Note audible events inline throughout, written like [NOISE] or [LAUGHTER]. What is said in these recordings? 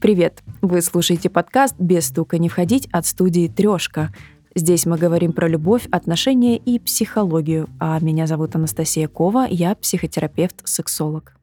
Привет! Вы слушаете подкаст «Без стука не входить» от студии «Трешка». Здесь мы говорим про любовь, отношения и психологию. А меня зовут Анастасия Кова, я психотерапевт-сексолог.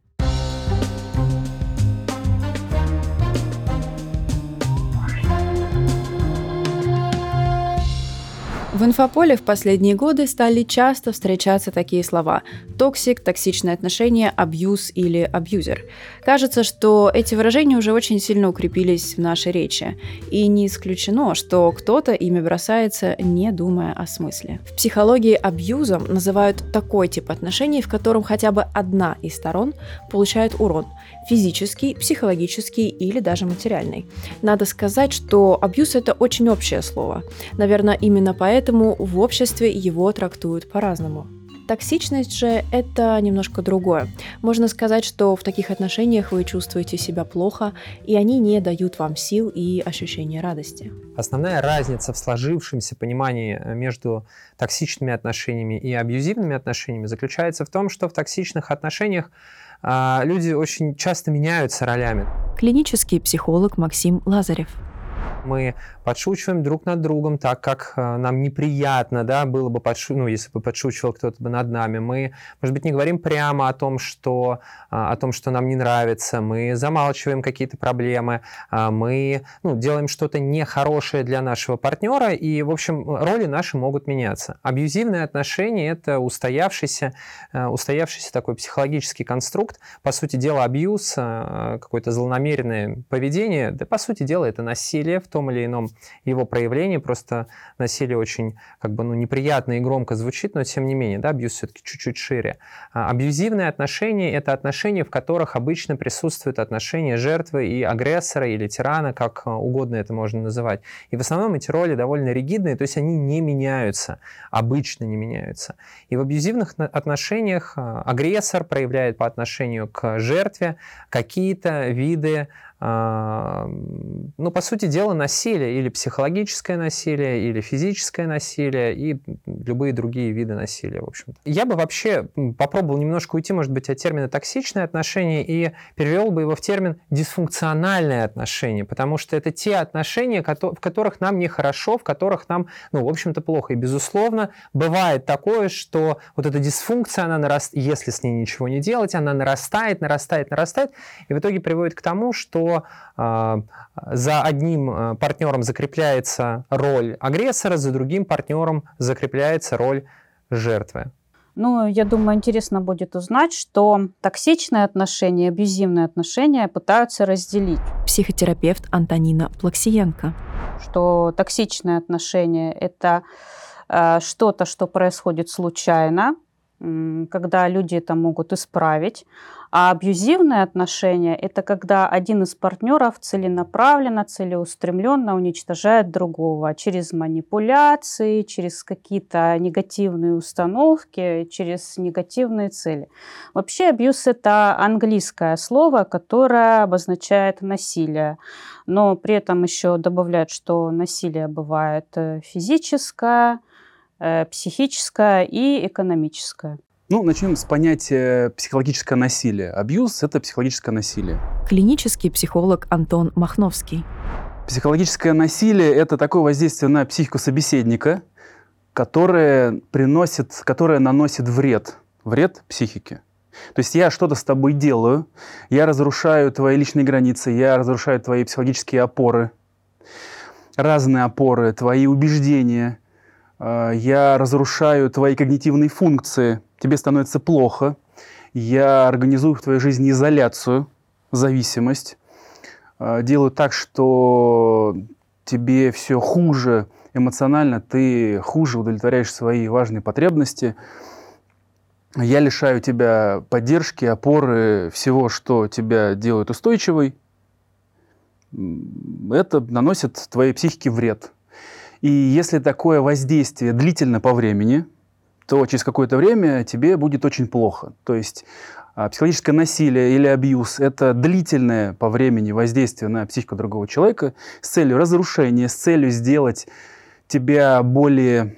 В инфополе в последние годы стали часто встречаться такие слова – токсик, токсичные отношения, абьюз или абьюзер. Кажется, что эти выражения уже очень сильно укрепились в нашей речи. И не исключено, что кто-то ими бросается, не думая о смысле. В психологии абьюзом называют такой тип отношений, в котором хотя бы одна из сторон получает урон – физический, психологический или даже материальный. Надо сказать, что абьюз – это очень общее слово. Наверное, именно поэтому в обществе его трактуют по-разному. Токсичность же – это немножко другое. Можно сказать, что в таких отношениях вы чувствуете себя плохо, и они не дают вам сил и ощущения радости. Основная разница в сложившемся понимании между токсичными отношениями и абьюзивными отношениями заключается в том, что в токсичных отношениях люди очень часто меняются ролями. Клинический психолог Максим Лазарев мы подшучиваем друг над другом так, как э, нам неприятно, да, было бы, подшу... ну, если бы подшучивал кто-то бы над нами. Мы, может быть, не говорим прямо о том, что, а, о том, что нам не нравится, мы замалчиваем какие-то проблемы, а, мы ну, делаем что-то нехорошее для нашего партнера, и, в общем, роли наши могут меняться. Абьюзивные отношения – это устоявшийся, э, устоявшийся такой психологический конструкт. По сути дела, абьюз, э, какое-то злонамеренное поведение, да, по сути дела, это насилие в том том или ином его проявлении. Просто насилие очень как бы, ну, неприятно и громко звучит, но тем не менее, да, абьюз все-таки чуть-чуть шире. А абьюзивные отношения – это отношения, в которых обычно присутствуют отношения жертвы и агрессора или тирана, как а, угодно это можно называть. И в основном эти роли довольно ригидные, то есть они не меняются, обычно не меняются. И в абьюзивных отношениях а, агрессор проявляет по отношению к жертве какие-то виды ну, по сути дела, насилие, или психологическое насилие, или физическое насилие, и любые другие виды насилия, в общем-то. Я бы вообще попробовал немножко уйти, может быть, от термина «токсичные отношения» и перевел бы его в термин «дисфункциональные отношения», потому что это те отношения, в которых нам нехорошо, в которых нам, ну, в общем-то, плохо. И, безусловно, бывает такое, что вот эта дисфункция, она нарастает, если с ней ничего не делать, она нарастает, нарастает, нарастает, и в итоге приводит к тому, что а, за одним а, партнером закрепляется роль агрессора, за другим партнером закрепляется роль жертвы. Ну, я думаю, интересно будет узнать, что токсичные отношения, абьюзивные отношения пытаются разделить. Психотерапевт Антонина Плаксиенко. Что токсичные отношения – это э, что-то, что происходит случайно, когда люди это могут исправить. А абьюзивные отношения – это когда один из партнеров целенаправленно, целеустремленно уничтожает другого через манипуляции, через какие-то негативные установки, через негативные цели. Вообще абьюз – это английское слово, которое обозначает насилие. Но при этом еще добавляют, что насилие бывает э, физическое, э, психическое и экономическое. Ну, начнем с понятия психологическое насилие. Абьюз – это психологическое насилие. Клинический психолог Антон Махновский. Психологическое насилие – это такое воздействие на психику собеседника, которое, приносит, которое наносит вред, вред психике. То есть я что-то с тобой делаю, я разрушаю твои личные границы, я разрушаю твои психологические опоры, разные опоры, твои убеждения, я разрушаю твои когнитивные функции – тебе становится плохо, я организую в твоей жизни изоляцию, зависимость, э, делаю так, что тебе все хуже эмоционально, ты хуже удовлетворяешь свои важные потребности, я лишаю тебя поддержки, опоры, всего, что тебя делает устойчивой, это наносит твоей психике вред. И если такое воздействие длительно по времени – то через какое-то время тебе будет очень плохо. То есть а, психологическое насилие или абьюз – это длительное по времени воздействие на психику другого человека с целью разрушения, с целью сделать тебя более,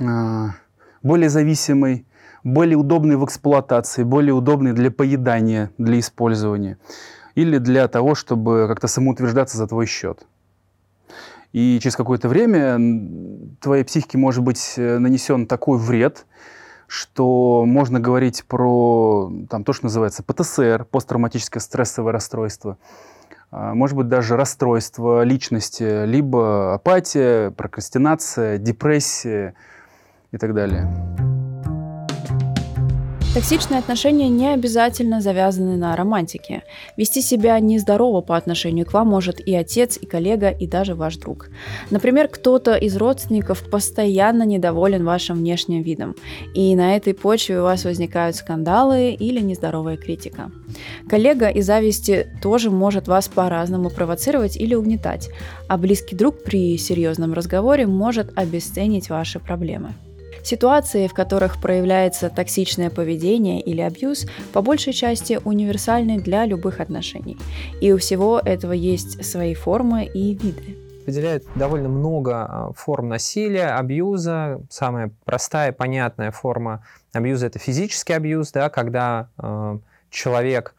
а, более зависимой, более удобной в эксплуатации, более удобной для поедания, для использования. или для того, чтобы как-то самоутверждаться за твой счет. И через какое-то время твоей психике может быть э, нанесен такой вред, что можно говорить про там, то, что называется ПТСР, посттравматическое стрессовое расстройство, а, может быть даже расстройство личности, либо апатия, прокрастинация, депрессия и так далее. Токсичные отношения не обязательно завязаны на романтике. Вести себя нездорово по отношению к вам может и отец, и коллега, и даже ваш друг. Например, кто-то из родственников постоянно недоволен вашим внешним видом, и на этой почве у вас возникают скандалы или нездоровая критика. Коллега из зависти тоже может вас по-разному провоцировать или угнетать, а близкий друг при серьезном разговоре может обесценить ваши проблемы. Ситуации, в которых проявляется токсичное поведение или абьюз, по большей части универсальны для любых отношений. И у всего этого есть свои формы и виды выделяют довольно много а, форм насилия, абьюза. Самая простая, понятная форма абьюза – это физический абьюз, да, когда э, человек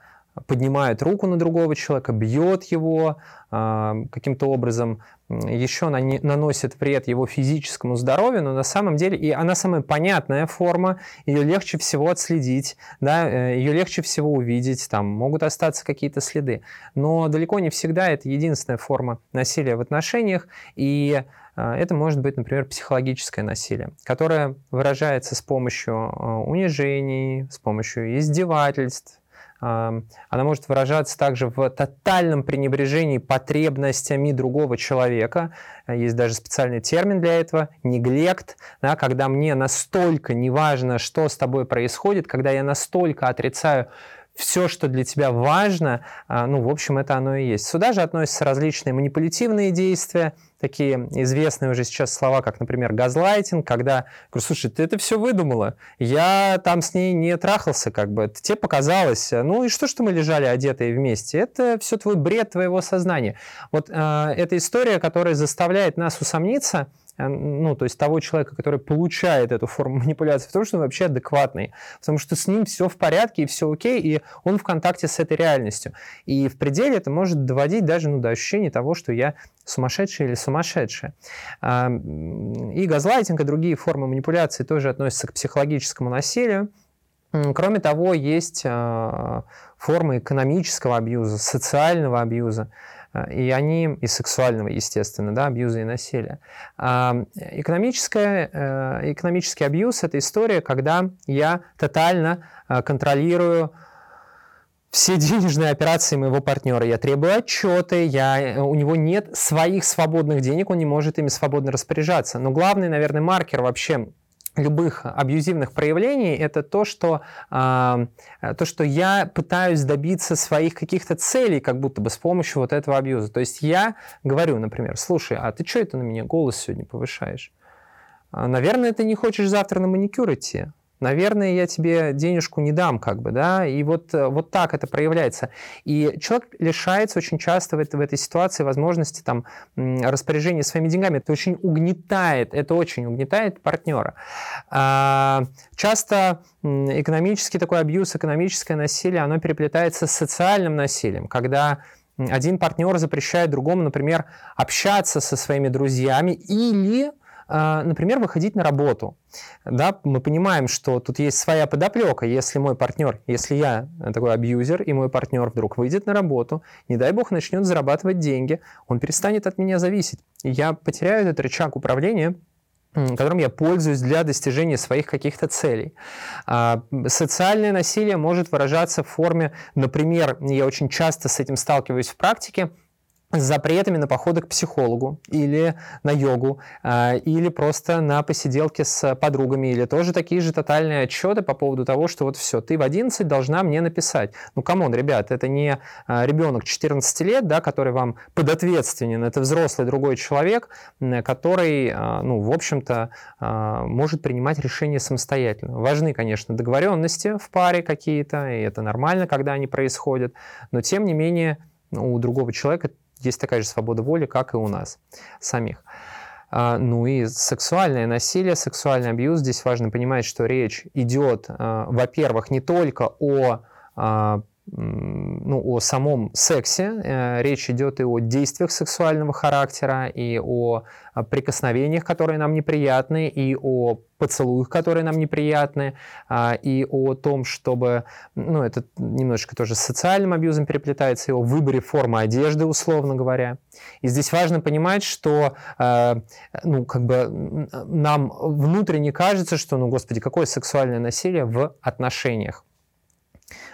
поднимает руку на другого человека, бьет его, каким-то образом еще наносит вред его физическому здоровью, но на самом деле и она самая понятная форма, ее легче всего отследить, да, э, ее легче всего увидеть, там могут остаться какие-то следы. Но далеко не всегда это единственная форма насилия в отношениях, и а, это может быть, например, психологическое насилие, которое выражается с помощью а, унижений, с помощью издевательств, она может выражаться также в тотальном пренебрежении потребностями другого человека. Есть даже специальный термин для этого – неглект, да, когда мне настолько неважно, что с тобой происходит, когда я настолько отрицаю все, что для тебя важно, а, ну, в общем, это оно и есть. Сюда же относятся различные манипулятивные действия, такие известные уже сейчас слова, как, например, газлайтинг, когда, говорю, слушай, ты это все выдумала, я там с ней не трахался, как бы, тебе показалось, ну и что, что мы лежали одетые вместе, это все твой бред твоего сознания. Вот э, эта история, которая заставляет нас усомниться, ну, то есть того человека, который получает эту форму манипуляции, в том, что он вообще адекватный, потому что с ним все в порядке и все окей, и он в контакте с этой реальностью. И в пределе это может доводить даже ну, до ощущения того, что я сумасшедший или сумасшедшая. И газлайтинг и другие формы манипуляции тоже относятся к психологическому насилию. Кроме того, есть а, формы экономического абьюза, социального абьюза. А, и они, и сексуального, естественно, да, абьюза и насилия. А экономическое, э, экономический абьюз – это история, когда я тотально э, контролирую все [LAUGHS] денежные операции моего партнера. Я требую отчеты, я, э, у него нет своих свободных денег, он не может ими свободно распоряжаться. Но главный, наверное, маркер вообще любых абьюзивных проявлений это то, что, э, то, что я пытаюсь добиться своих каких-то целей, как будто бы с помощью вот этого абьюза. То есть я говорю, например, слушай, а ты что это на меня голос сегодня повышаешь? А, наверное, ты не хочешь завтра на маникюр идти наверное, я тебе денежку не дам, как бы, да, и вот, э, вот так это проявляется. И человек лишается очень часто в этой, в этой ситуации возможности там распоряжения своими деньгами. Это очень угнетает, это очень угнетает партнера. А, часто экономический такой абьюз, экономическое насилие, оно переплетается с социальным насилием, когда один партнер запрещает другому, например, общаться со своими друзьями или например, выходить на работу. Да, мы понимаем, что тут есть своя подоплека. Если мой партнер, если я такой абьюзер, и мой партнер вдруг выйдет на работу, не дай бог начнет зарабатывать деньги, он перестанет от меня зависеть. Я потеряю этот рычаг управления, которым я пользуюсь для достижения своих каких-то целей. А, социальное насилие может выражаться в форме, например, я очень часто с этим сталкиваюсь в практике, с запретами на походы к психологу или на йогу, а, или просто на посиделки с подругами, или тоже такие же тотальные отчеты по поводу того, что вот все, ты в 11 должна мне написать. Ну, come on, ребят, это не а, ребенок 14 лет, да, который вам подответственен, это взрослый другой человек, который, а, ну, в общем-то, может принимать решения самостоятельно. Важны, конечно, договоренности в паре какие-то, и это нормально, когда они происходят, но тем не менее у другого человека есть такая же свобода воли, как и у нас самих. А, ну и сексуальное насилие, сексуальный абьюз. Здесь важно понимать, что речь идет, а, во-первых, не только о а, ну, о самом сексе. Э, речь идет и о действиях сексуального характера, и о прикосновениях, которые нам неприятны, и о поцелуях, которые нам неприятны, а, и о том, чтобы, ну, это немножечко тоже с социальным абьюзом переплетается, и о выборе формы одежды, условно говоря. И здесь важно понимать, что, э, ну, как бы нам внутренне кажется, что, ну, господи, какое сексуальное насилие в отношениях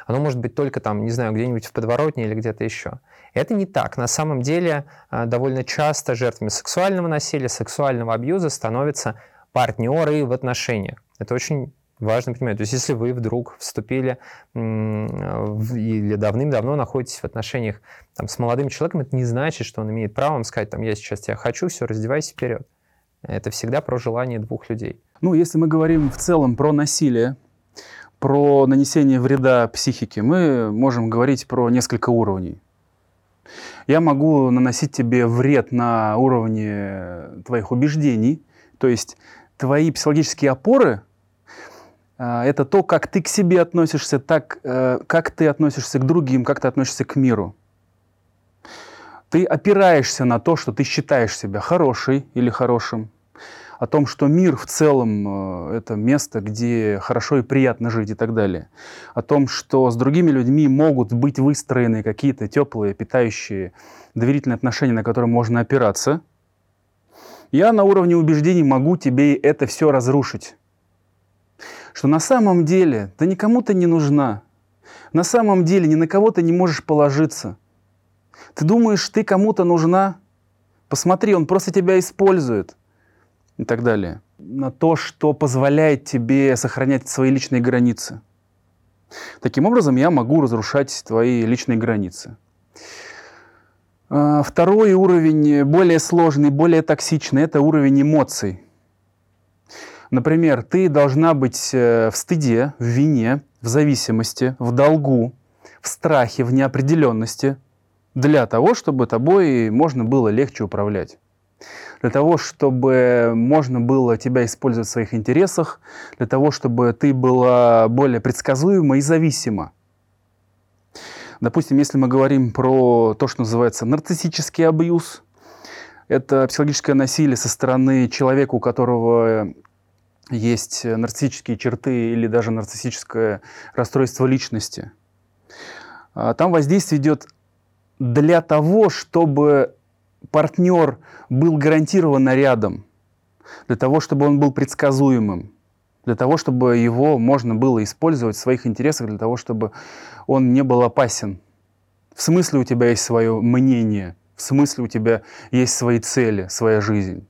оно может быть только там, не знаю, где-нибудь в подворотне или где-то еще. Это не так. На самом деле а, довольно часто жертвами сексуального насилия, сексуального абьюза становятся партнеры в отношениях. Это очень важно понимать. То есть если вы вдруг вступили или давным-давно находитесь в отношениях там, с молодым человеком, это не значит, что он имеет право вам сказать, там, я сейчас тебя хочу, все, раздевайся вперед. Это всегда про желание двух людей. Ну, если мы говорим в целом про насилие, про нанесение вреда психике мы можем говорить про несколько уровней. Я могу наносить тебе вред на уровне твоих убеждений, то есть твои психологические опоры а, это то, как ты к себе относишься, так, э, как ты относишься к другим, как ты относишься к миру. Ты опираешься на то, что ты считаешь себя хорошей или хорошим, о том, что мир в целом э, это место, где хорошо и приятно жить и так далее. О том, что с другими людьми могут быть выстроены какие-то теплые, питающие, доверительные отношения, на которые можно опираться. Я на уровне убеждений могу тебе это все разрушить. Что на самом деле ты никому то не нужна. На самом деле ни на кого ты не можешь положиться. Ты думаешь, ты кому-то нужна? Посмотри, он просто тебя использует и так далее. На то, что позволяет тебе сохранять свои личные границы. Таким образом, я могу разрушать твои личные границы. А, второй уровень, более сложный, более токсичный, это уровень эмоций. Например, ты должна быть э, в стыде, в вине, в зависимости, в долгу, в страхе, в неопределенности для того, чтобы тобой можно было легче управлять для того, чтобы можно было тебя использовать в своих интересах, для того, чтобы ты была более предсказуема и зависима. Допустим, если мы говорим про то, что называется нарциссический абьюз, это психологическое насилие со стороны человека, у которого есть нарциссические черты или даже нарциссическое расстройство личности. А там воздействие идет для того, чтобы партнер был гарантированно рядом, для того, чтобы он был предсказуемым, для того, чтобы его можно было использовать в своих интересах, для того, чтобы он не был опасен. В смысле у тебя есть свое мнение, в смысле у тебя есть свои цели, своя жизнь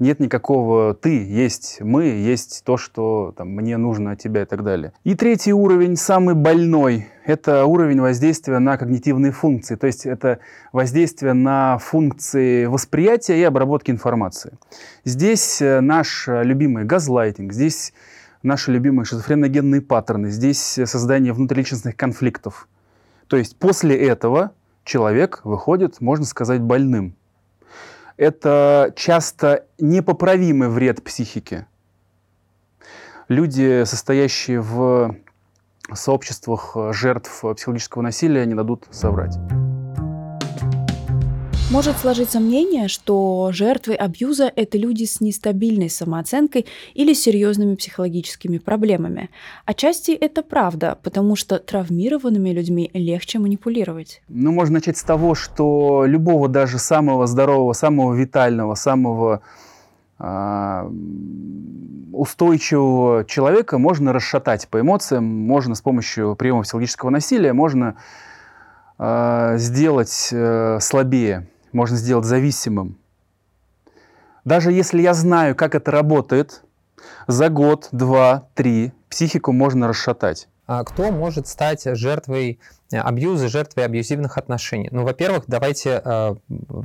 нет никакого «ты», есть «мы», есть то, что там, мне нужно от тебя и так далее. И третий уровень, самый больной, это уровень воздействия на когнитивные функции, то есть это воздействие на функции восприятия и обработки информации. Здесь э, наш любимый газлайтинг, здесь наши любимые шизофреногенные паттерны, здесь создание внутриличностных конфликтов. То есть после этого человек выходит, можно сказать, больным это часто непоправимый вред психике. Люди, состоящие в сообществах жертв психологического насилия, не дадут соврать. Может сложиться мнение, что жертвы абьюза – это люди с нестабильной самооценкой или серьезными психологическими проблемами. Отчасти это правда, потому что травмированными людьми легче манипулировать. Ну, можно начать с того, что любого даже самого здорового, самого витального, самого э, устойчивого человека можно расшатать по эмоциям, можно с помощью приема психологического насилия, можно э, сделать э, слабее можно сделать зависимым. Даже если я знаю, как это работает, за год, два, три психику можно расшатать. А кто может стать жертвой абьюза, жертвой абьюзивных отношений? Ну, во-первых, давайте э,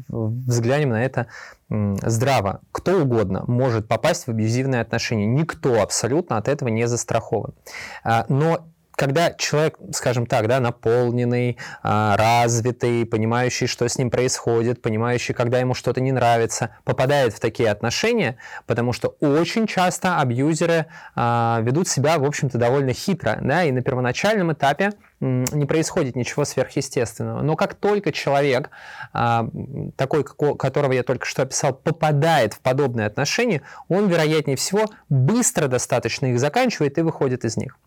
взглянем на это э, здраво. Кто угодно может попасть в абьюзивные отношения. Никто абсолютно от этого не застрахован. Э, но когда человек, скажем так, да, наполненный, а, развитый, понимающий, что с ним происходит, понимающий, когда ему что-то не нравится, попадает в такие отношения, потому что очень часто абьюзеры а, ведут себя, в общем-то, довольно хитро, да, и на первоначальном этапе не происходит ничего сверхъестественного. Но как только человек, а, такой, которого я только что описал, попадает в подобные отношения, он, вероятнее всего, быстро достаточно их заканчивает и выходит из них.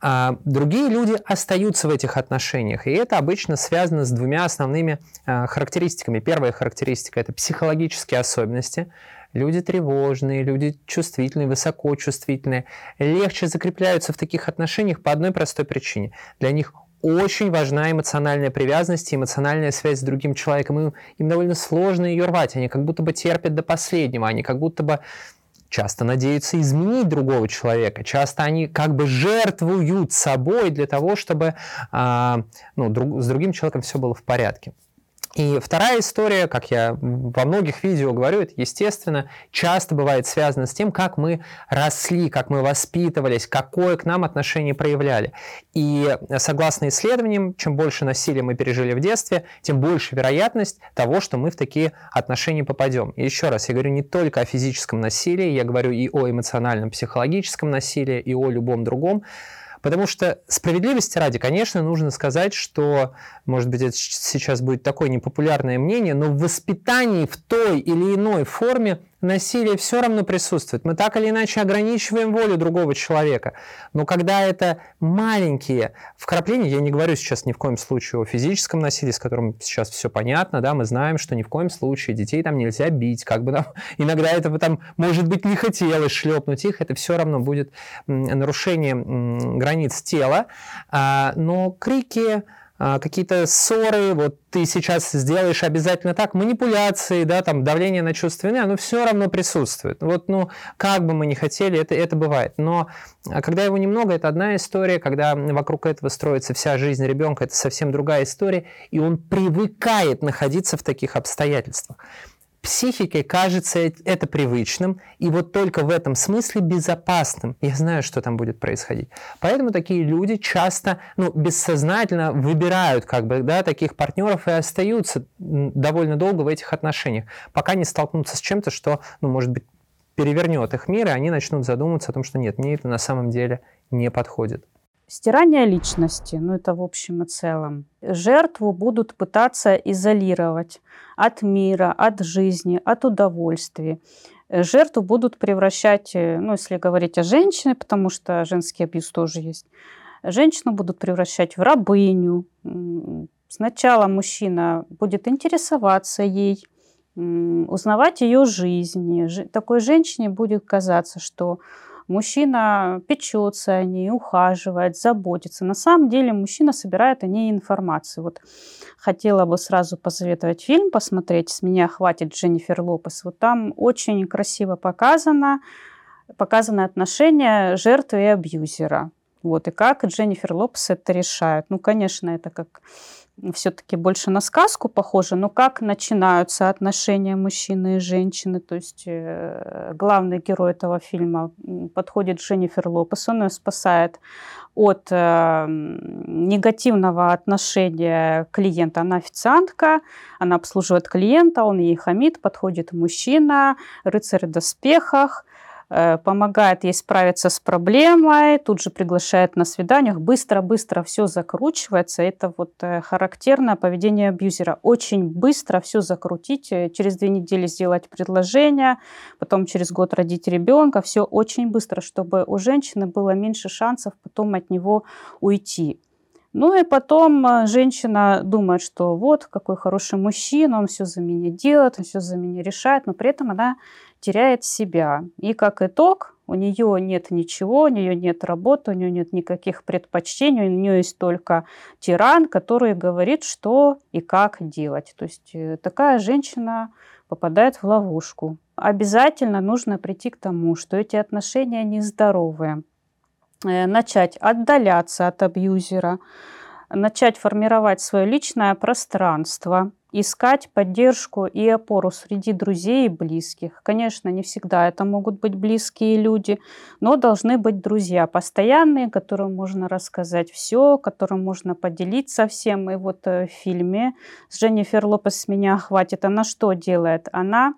А, другие люди остаются в этих отношениях, и это обычно связано с двумя основными а, характеристиками. Первая характеристика – это психологические особенности – Люди тревожные, люди чувствительные, высокочувствительные, легче закрепляются в таких отношениях по одной простой причине. Для них очень важна эмоциональная привязанность эмоциональная связь с другим человеком. Им, им довольно сложно ее рвать. Они как будто бы терпят до последнего. Они как будто бы часто надеются изменить другого человека. Часто они как бы жертвуют собой для того, чтобы а, ну, друг, с другим человеком все было в порядке. И вторая история, как я во многих видео говорю, это, естественно, часто бывает связано с тем, как мы росли, как мы воспитывались, какое к нам отношение проявляли. И согласно исследованиям, чем больше насилия мы пережили в детстве, тем больше вероятность того, что мы в такие отношения попадем. И еще раз, я говорю не только о физическом насилии, я говорю и о эмоциональном, психологическом насилии, и о любом другом. Потому что справедливости ради, конечно, нужно сказать, что, может быть, это сейчас будет такое непопулярное мнение, но в воспитании в той или иной форме насилие все равно присутствует. Мы так или иначе ограничиваем волю другого человека. Но когда это маленькие вкрапления, я не говорю сейчас ни в коем случае о физическом насилии, с которым сейчас все понятно, да, мы знаем, что ни в коем случае детей там нельзя бить, как бы там, [LAUGHS] иногда это там, может быть, не хотелось шлепнуть их, это все равно будет нарушение границ тела. А, но крики, какие-то ссоры, вот ты сейчас сделаешь обязательно так, манипуляции, да, там давление на чувство вины, оно все равно присутствует. Вот, ну, как бы мы ни хотели, это, это бывает. Но а, когда его немного, это одна история, когда вокруг этого строится вся жизнь ребенка, это совсем другая история, и он привыкает находиться в таких обстоятельствах психике кажется это привычным, и вот только в этом смысле безопасным. Я знаю, что там будет происходить. Поэтому такие люди часто, ну, бессознательно выбирают как бы, да, таких партнеров и остаются довольно долго в этих отношениях, пока не столкнутся с чем-то, что, ну, может быть, перевернет их мир, и они начнут задумываться о том, что нет, мне это на самом деле не подходит. Стирание личности, ну это в общем и целом. Жертву будут пытаться изолировать от мира, от жизни, от удовольствий. Жертву будут превращать, э, ну если говорить о женщине, потому что женский абьюз тоже есть, женщину будут превращать в рабыню. Сначала мужчина будет интересоваться ей, узнавать ее жизни. Такой женщине будет казаться, что мужчина печется о ней, ухаживает, заботится. На самом деле мужчина собирает о ней информацию. Вот хотела бы сразу посоветовать фильм посмотреть «С меня хватит» Дженнифер Лопес. Вот там очень красиво показано, показаны отношения жертвы и абьюзера. Вот, и как Дженнифер Лопес это решает. Ну, конечно, это как все-таки больше на сказку похоже, но как начинаются отношения мужчины и женщины. То есть э, главный герой этого фильма подходит Дженнифер Лопес, он ее спасает от э, негативного отношения клиента. Она официантка, она обслуживает клиента, он ей хамит, подходит мужчина, рыцарь в доспехах, помогает ей справиться с проблемой, тут же приглашает на свиданиях, быстро-быстро все закручивается. Это вот э, характерное поведение абьюзера. Очень быстро все закрутить, э, через две недели сделать предложение, потом через год родить ребенка. Все очень быстро, чтобы у женщины было меньше шансов потом от него уйти. Ну и потом женщина думает, что вот какой хороший мужчина, он все за меня делает, он все за меня решает, но при этом она теряет себя. И как итог, у нее нет ничего, у нее нет работы, у нее нет никаких предпочтений, у нее есть только тиран, который говорит, что и как делать. То есть э, такая женщина попадает в ловушку. Обязательно нужно прийти к тому, что эти отношения нездоровые. Э, начать отдаляться от абьюзера, начать формировать свое личное пространство – искать поддержку и опору среди друзей и близких. Конечно, не всегда это могут быть близкие люди, но должны быть друзья постоянные, которым можно рассказать все, которым можно поделиться всем. И вот э, в фильме с Дженнифер Лопес «Меня хватит» она что делает? Она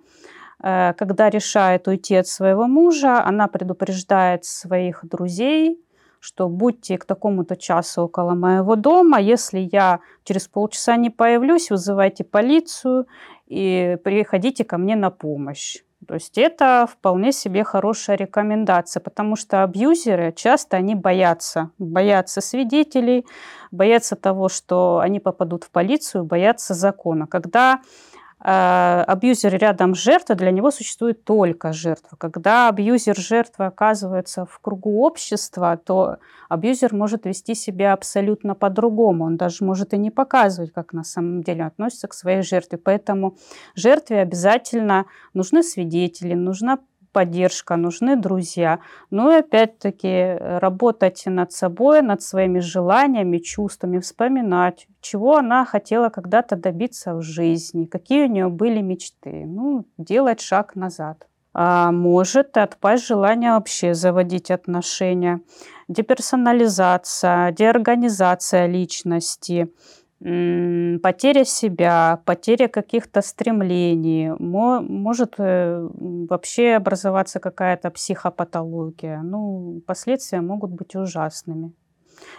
когда решает уйти от своего мужа, она предупреждает своих друзей, что будьте к такому-то часу около моего дома, если я через полчаса не появлюсь, вызывайте полицию и приходите ко мне на помощь. То есть это вполне себе хорошая рекомендация, потому что абьюзеры часто они боятся, боятся свидетелей, боятся того, что они попадут в полицию, боятся закона. Когда э, абьюзер рядом с жертвой, для него существует только жертва. Когда абьюзер жертва оказывается в кругу общества, то абьюзер может вести себя абсолютно по-другому. Он даже может и не показывать, как на самом деле относится к своей жертве. Поэтому жертве обязательно нужны свидетели, нужна поддержка, нужны друзья. Ну и опять-таки работать над собой, над своими желаниями, чувствами, вспоминать, чего она хотела когда-то добиться в жизни, какие у нее были мечты. Ну, делать шаг назад. А может отпасть желание вообще заводить отношения. Деперсонализация, деорганизация личности – потеря себя, потеря каких-то стремлений, может э, вообще образоваться какая-то психопатология. Ну, последствия могут быть ужасными.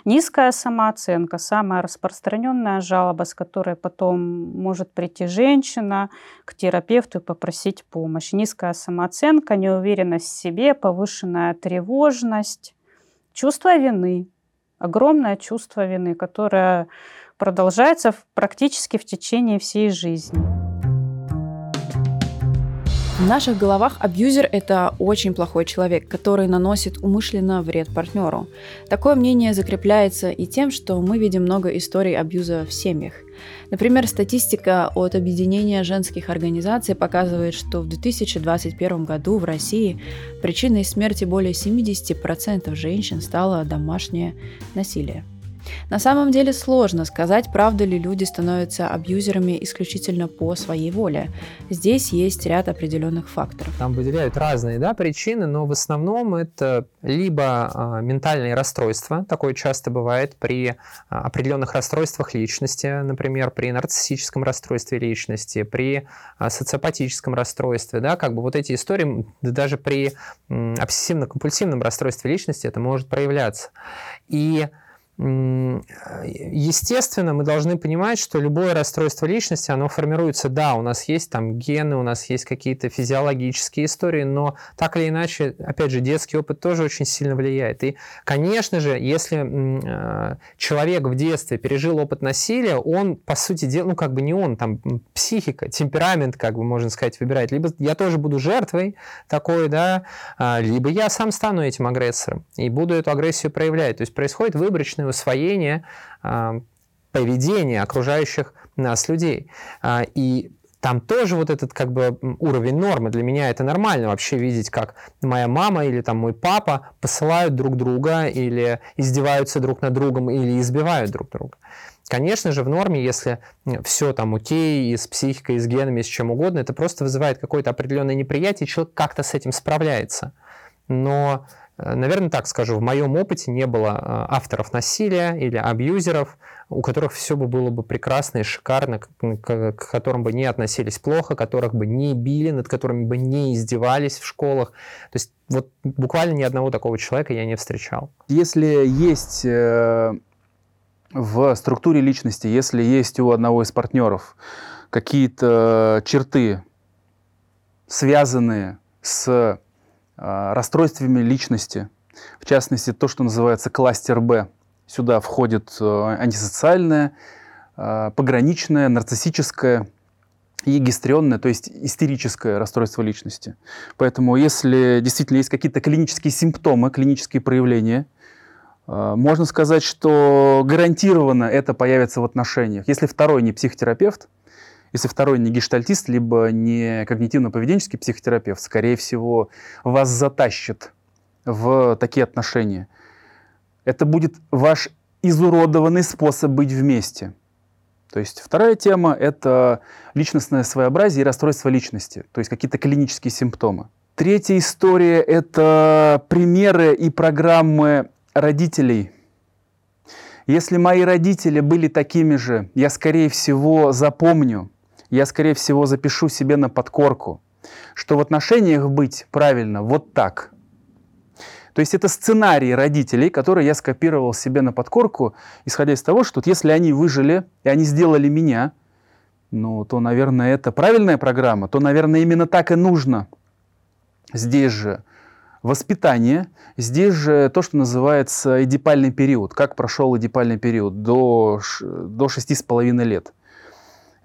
Низкая самооценка, самая распространенная жалоба, с которой потом может прийти женщина к терапевту и попросить помощь. Низкая самооценка, неуверенность в себе, повышенная тревожность, чувство вины, огромное чувство вины, которое продолжается практически в течение всей жизни. В наших головах абьюзер – это очень плохой человек, который наносит умышленно вред партнеру. Такое мнение закрепляется и тем, что мы видим много историй абьюза в семьях. Например, статистика от Объединения женских организаций показывает, что в 2021 году в России причиной смерти более 70% женщин стало домашнее насилие. На самом деле сложно сказать, правда ли люди становятся абьюзерами исключительно по своей воле. Здесь есть ряд определенных факторов. Там выделяют разные да, причины, но в основном это либо а, ментальные расстройства, такое часто бывает при а, определенных расстройствах личности, например, при нарциссическом расстройстве личности, при а, социопатическом расстройстве, да, как бы вот эти истории, даже при обсессивно-компульсивном расстройстве личности это может проявляться. И Естественно, мы должны понимать, что любое расстройство личности, оно формируется, да, у нас есть там гены, у нас есть какие-то физиологические истории, но так или иначе, опять же, детский опыт тоже очень сильно влияет. И, конечно же, если э, человек в детстве пережил опыт насилия, он, по сути дела, ну, как бы не он, там, психика, темперамент, как бы, можно сказать, выбирает. Либо я тоже буду жертвой такой, да, а, либо я сам стану этим агрессором и буду эту агрессию проявлять. То есть происходит выборочное усвоение а, поведения окружающих нас людей. А, и там тоже вот этот как бы уровень нормы. Для меня это нормально вообще видеть, как моя мама или там мой папа посылают друг друга или издеваются друг над другом или избивают друг друга. Конечно же, в норме, если все там окей, и с психикой, и с генами, и с чем угодно, это просто вызывает какое-то определенное неприятие, и человек как-то с этим справляется. Но наверное, так скажу, в моем опыте не было э, авторов насилия или абьюзеров, у которых все бы было бы прекрасно и шикарно, к, которым бы не относились плохо, которых бы не били, над которыми бы не издевались в школах. То есть вот буквально ни одного такого человека я не встречал. Если есть э, в структуре личности, если есть у одного из партнеров какие-то черты, связанные с расстройствами личности, в частности, то, что называется кластер Б. Сюда входит э, антисоциальное, а, пограничное, нарциссическое и гистрионное, то есть истерическое расстройство личности. Поэтому если действительно есть какие-то клинические симптомы, клинические проявления, а, можно сказать, что гарантированно это появится в отношениях. Если второй не психотерапевт, если второй не гештальтист, либо не когнитивно-поведенческий психотерапевт, скорее всего, вас затащит в такие отношения. Это будет ваш изуродованный способ быть вместе. То есть вторая тема – это личностное своеобразие и расстройство личности, то есть какие-то клинические симптомы. Третья история – это примеры и программы родителей. Если мои родители были такими же, я, скорее всего, запомню – я, скорее всего, запишу себе на подкорку, что в отношениях быть правильно вот так. То есть это сценарий родителей, которые я скопировал себе на подкорку, исходя из того, что вот если они выжили, и они сделали меня, ну, то, наверное, это правильная программа, то, наверное, именно так и нужно. Здесь же воспитание, здесь же то, что называется эдипальный период. Как прошел эдипальный период до, до с половиной лет.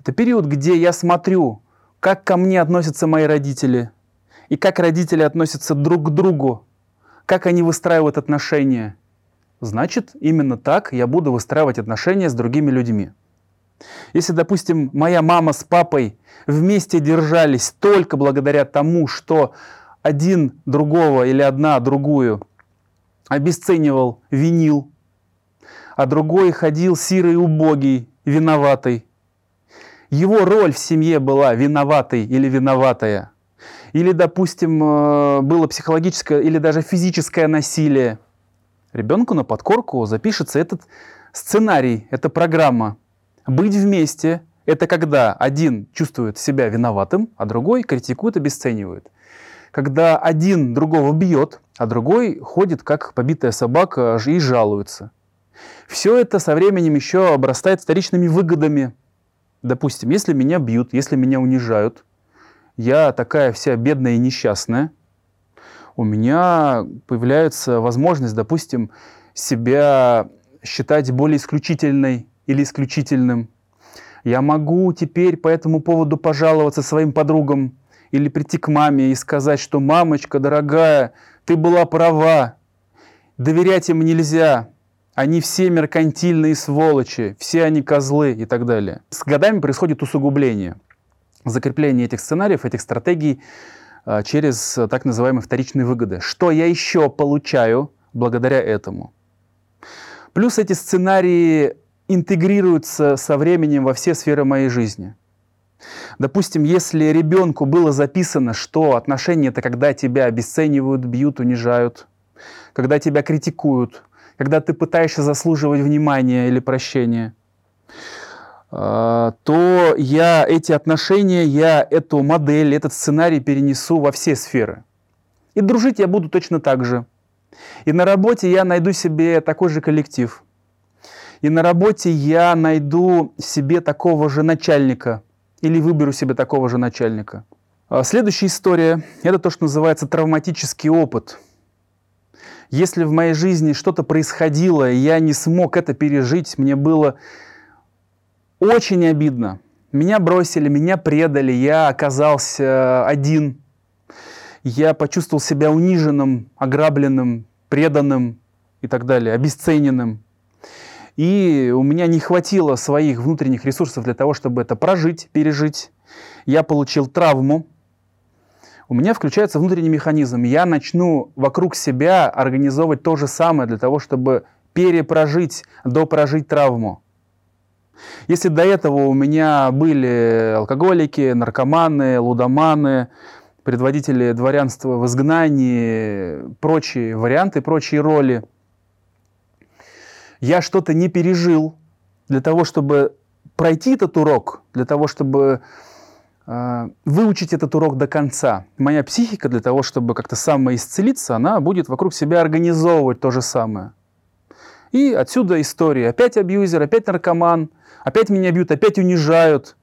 Это период, где я смотрю, как ко мне относятся мои родители, и как родители относятся друг к другу, как они выстраивают отношения. Значит, именно так я буду выстраивать отношения с другими людьми. Если, допустим, моя мама с папой вместе держались только благодаря тому, что один другого или одна другую обесценивал, винил, а другой ходил сирый, убогий, виноватый. Его роль в семье была виноватый или виноватая. Или, допустим, э, было психологическое или даже физическое насилие. Ребенку на подкорку запишется этот сценарий, эта программа. Быть вместе – это когда один чувствует себя виноватым, а другой критикует, обесценивает когда один другого бьет, а другой ходит как побитая собака и жалуется. Все это со временем еще обрастает вторичными выгодами. Допустим, если меня бьют, если меня унижают, я такая вся бедная и несчастная, у меня появляется возможность, допустим, себя считать более исключительной или исключительным. Я могу теперь по этому поводу пожаловаться своим подругам, или прийти к маме и сказать, что «мамочка, дорогая, ты была права, доверять им нельзя, они все меркантильные сволочи, все они козлы» и так далее. С годами происходит усугубление, закрепление этих сценариев, этих стратегий а, через так называемые вторичные выгоды. Что я еще получаю благодаря этому? Плюс эти сценарии интегрируются со временем во все сферы моей жизни – Допустим, если ребенку было записано, что отношения это когда тебя обесценивают, бьют, унижают, когда тебя критикуют, когда ты пытаешься заслуживать внимания или прощения, а, то я эти отношения, я эту модель, этот сценарий перенесу во все сферы. И дружить я буду точно так же. И на работе я найду себе такой же коллектив. И на работе я найду себе такого же начальника – или выберу себе такого же начальника. А следующая история – это то, что называется травматический опыт. Если в моей жизни что-то происходило, и я не смог это пережить, мне было очень обидно. Меня бросили, меня предали, я оказался один. Я почувствовал себя униженным, ограбленным, преданным и так далее, обесцененным. И у меня не хватило своих внутренних ресурсов для того, чтобы это прожить, пережить. Я получил травму. У меня включается внутренний механизм. Я начну вокруг себя организовывать то же самое для того, чтобы перепрожить, допрожить травму. Если до этого у меня были алкоголики, наркоманы, лудоманы, предводители дворянства в изгнании, прочие варианты, прочие роли – я что-то не пережил для того, чтобы пройти этот урок, для того, чтобы выучить этот урок до конца. Моя психика для того, чтобы как-то самоисцелиться, она будет вокруг себя организовывать то же самое. И отсюда история. Опять абьюзер, опять наркоман, опять меня бьют, опять унижают,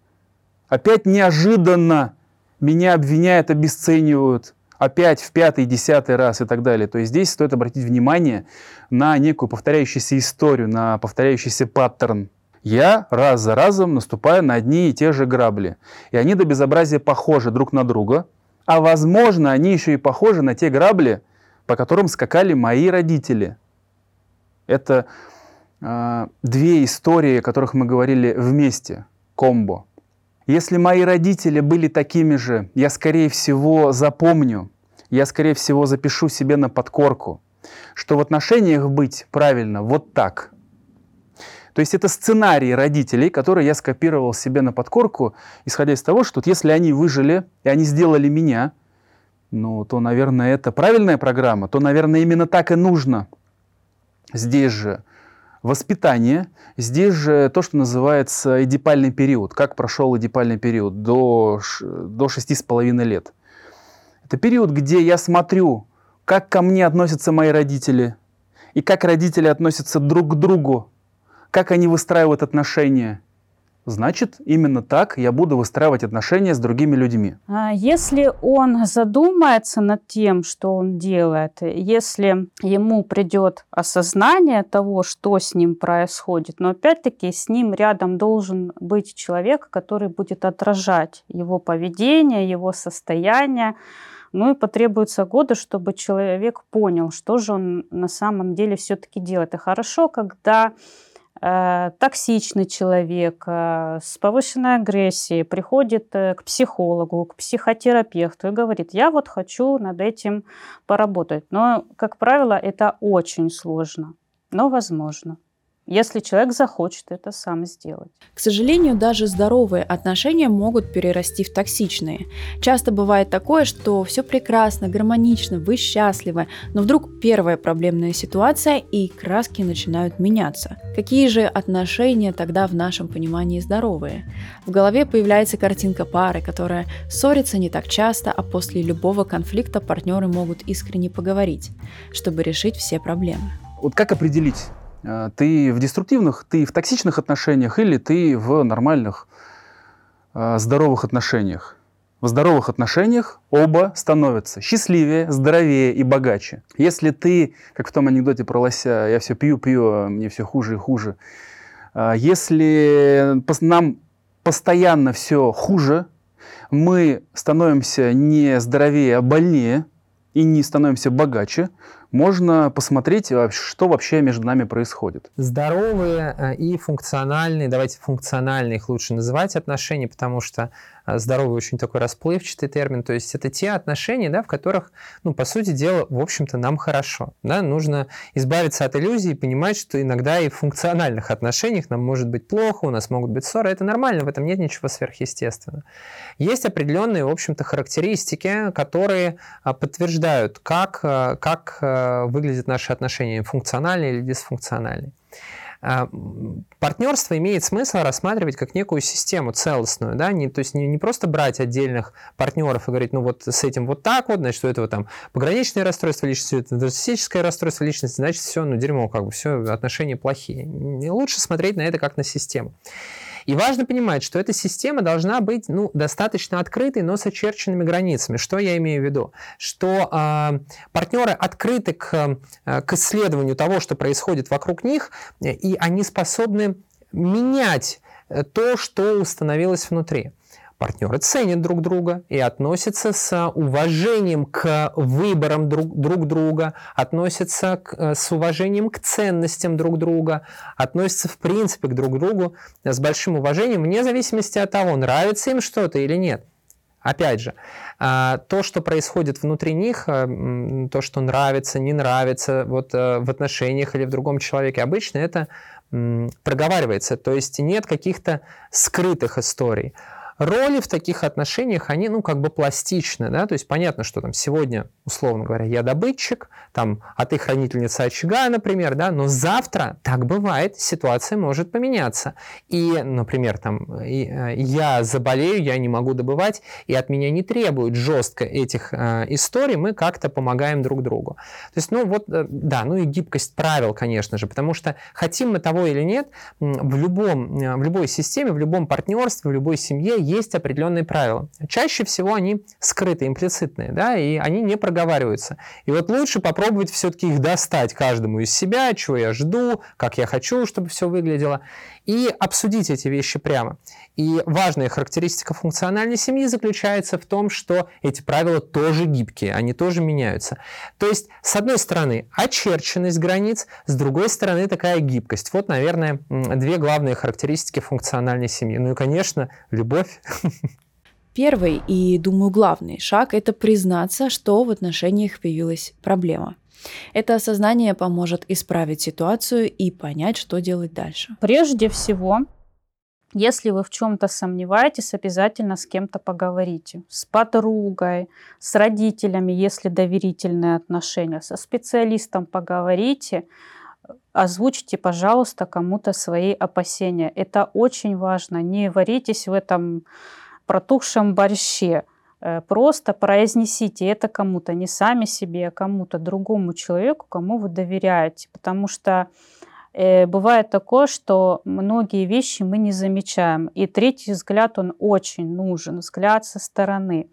опять неожиданно меня обвиняют, обесценивают опять в пятый, десятый раз и так далее. То есть здесь стоит обратить внимание на некую повторяющуюся историю, на повторяющийся паттерн. Я раз за разом наступаю на одни и те же грабли. И они до безобразия похожи друг на друга. А возможно, они еще и похожи на те грабли, по которым скакали мои родители. Это э, две истории, о которых мы говорили вместе, комбо. Если мои родители были такими же, я, скорее всего, запомню, я, скорее всего, запишу себе на подкорку, что в отношениях быть правильно вот так. То есть это сценарий родителей, который я скопировал себе на подкорку, исходя из того, что вот если они выжили, и они сделали меня, ну, то, наверное, это правильная программа, то, наверное, именно так и нужно. Здесь же Воспитание. Здесь же то, что называется эдипальный период. Как прошел эдипальный период до, до 6,5 лет. Это период, где я смотрю, как ко мне относятся мои родители, и как родители относятся друг к другу, как они выстраивают отношения – значит, именно так я буду выстраивать отношения с другими людьми. А если он задумается над тем, что он делает, если ему придет осознание того, что с ним происходит, но опять-таки с ним рядом должен быть человек, который будет отражать его поведение, его состояние, ну и потребуются годы, чтобы человек понял, что же он на самом деле все-таки делает. И хорошо, когда токсичный человек э, с повышенной агрессией приходит э, к психологу, к психотерапевту и говорит, я вот хочу над этим поработать. Но, как правило, это очень сложно, но возможно если человек захочет это сам сделать. К сожалению, даже здоровые отношения могут перерасти в токсичные. Часто бывает такое, что все прекрасно, гармонично, вы счастливы, но вдруг первая проблемная ситуация и краски начинают меняться. Какие же отношения тогда в нашем понимании здоровые? В голове появляется картинка пары, которая ссорится не так часто, а после любого конфликта партнеры могут искренне поговорить, чтобы решить все проблемы. Вот как определить, ты в деструктивных, ты в токсичных отношениях или ты в нормальных, э, здоровых отношениях. В здоровых отношениях оба становятся счастливее, здоровее и богаче. Если ты, как в том анекдоте про лося, я все пью, пью, а мне все хуже и хуже. Э, если нам постоянно все хуже, мы становимся не здоровее, а больнее, и не становимся богаче, можно посмотреть, что вообще между нами происходит. Здоровые э, и функциональные, давайте функциональные их лучше называть отношения, потому что здоровый очень такой расплывчатый термин, то есть это те отношения, да, в которых, ну, по сути дела, в общем-то, нам хорошо. Да? Нужно избавиться от иллюзий и понимать, что иногда и в функциональных отношениях нам может быть плохо, у нас могут быть ссоры, это нормально, в этом нет ничего сверхъестественного. Есть определенные, в общем-то, характеристики, которые подтверждают, как, как Э, выглядят наши отношения, функциональные или дисфункциональные. А, партнерство имеет смысл рассматривать как некую систему целостную, да, не, то есть не, не просто брать отдельных партнеров и говорить, ну вот с этим вот так вот, значит, у этого там пограничное расстройство личности, это нарциссическое расстройство личности, значит, все, ну дерьмо, как бы все, отношения плохие. лучше смотреть на это как на систему. И важно понимать, что эта система должна быть ну, достаточно открытой, но с очерченными границами. Что я имею в виду? Что э, а, партнеры открыты к, э, к исследованию того, что происходит вокруг них, и они способны менять э, то, что установилось внутри. Партнеры ценят друг друга и относятся с уважением к выборам друг, друг друга, относятся к, э, с уважением к ценностям друг друга, относятся в принципе к друг другу с большим уважением, вне зависимости от того, нравится им что-то или нет. Опять же, а, то, что происходит внутри них, э, то, что нравится, не нравится вот э, в отношениях или в другом человеке, обычно это проговаривается, то есть нет каких-то скрытых историй роли в таких отношениях, они, ну, как бы пластичны, да, то есть понятно, что там сегодня, условно говоря, я добытчик, там, а ты хранительница очага, например, да, но завтра, так бывает, ситуация может поменяться. И, например, там, э, я заболею, я не могу добывать, и от меня не требуют жестко этих э, историй, мы как-то помогаем друг другу. То есть, ну, вот, э, да, ну и гибкость правил, конечно же, потому что хотим мы того или нет, в, любом, э, в любой системе, в любом партнерстве, в любой семье есть определенные правила. Чаще всего они скрыты, имплицитные, да, и они не проговариваются. И вот лучше попробовать все-таки их достать каждому из себя, чего я жду, как я хочу, чтобы все выглядело, и обсудить эти вещи прямо. И важная характеристика функциональной семьи заключается в том, что эти правила тоже гибкие, они тоже меняются. То есть, с одной стороны, очерченность границ, с другой стороны, такая гибкость. Вот, наверное, две главные характеристики функциональной семьи. Ну и, конечно, любовь Первый и, думаю, главный шаг – это признаться, что в отношениях появилась проблема. Это осознание поможет исправить ситуацию и понять, что делать дальше. Прежде всего, если вы в чем-то сомневаетесь, обязательно с кем-то поговорите. С подругой, с родителями, если доверительные отношения, со специалистом поговорите, озвучьте, пожалуйста, кому-то свои опасения. Это очень важно. Не варитесь в этом протухшем борще. Э, просто произнесите это кому-то, не сами себе, а кому-то другому человеку, кому вы доверяете. Потому что э, бывает такое, что многие вещи мы не замечаем. И третий взгляд, он очень нужен, взгляд со стороны.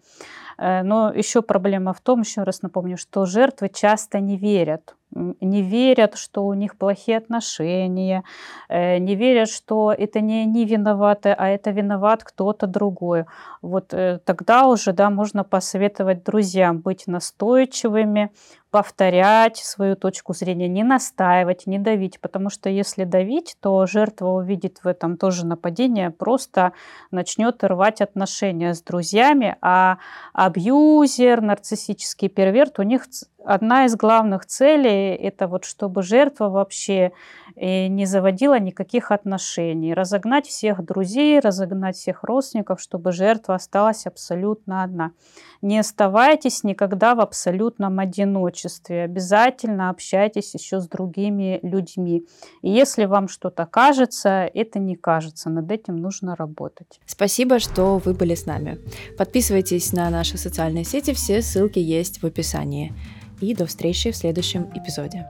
Э, но еще проблема в том, еще раз напомню, что жертвы часто не верят не верят, что у них плохие отношения, э, не верят, что это не они виноваты, а это виноват кто-то другой. Вот э, тогда уже да, можно посоветовать друзьям быть настойчивыми, повторять свою точку зрения, не настаивать, не давить, потому что если давить, то жертва увидит в этом тоже нападение, просто начнет рвать отношения с друзьями, а абьюзер, нарциссический перверт, у них одна из главных целей это вот чтобы жертва вообще э, не заводила никаких отношений, разогнать всех друзей, разогнать всех родственников, чтобы жертва осталась абсолютно одна. Не оставайтесь никогда в абсолютном одиночестве. Обязательно общайтесь еще с другими людьми. И если вам что-то кажется, это не кажется. Над этим нужно работать. Спасибо, что вы были с нами. Подписывайтесь на наши социальные сети, все ссылки есть в описании. И до встречи в следующем эпизоде.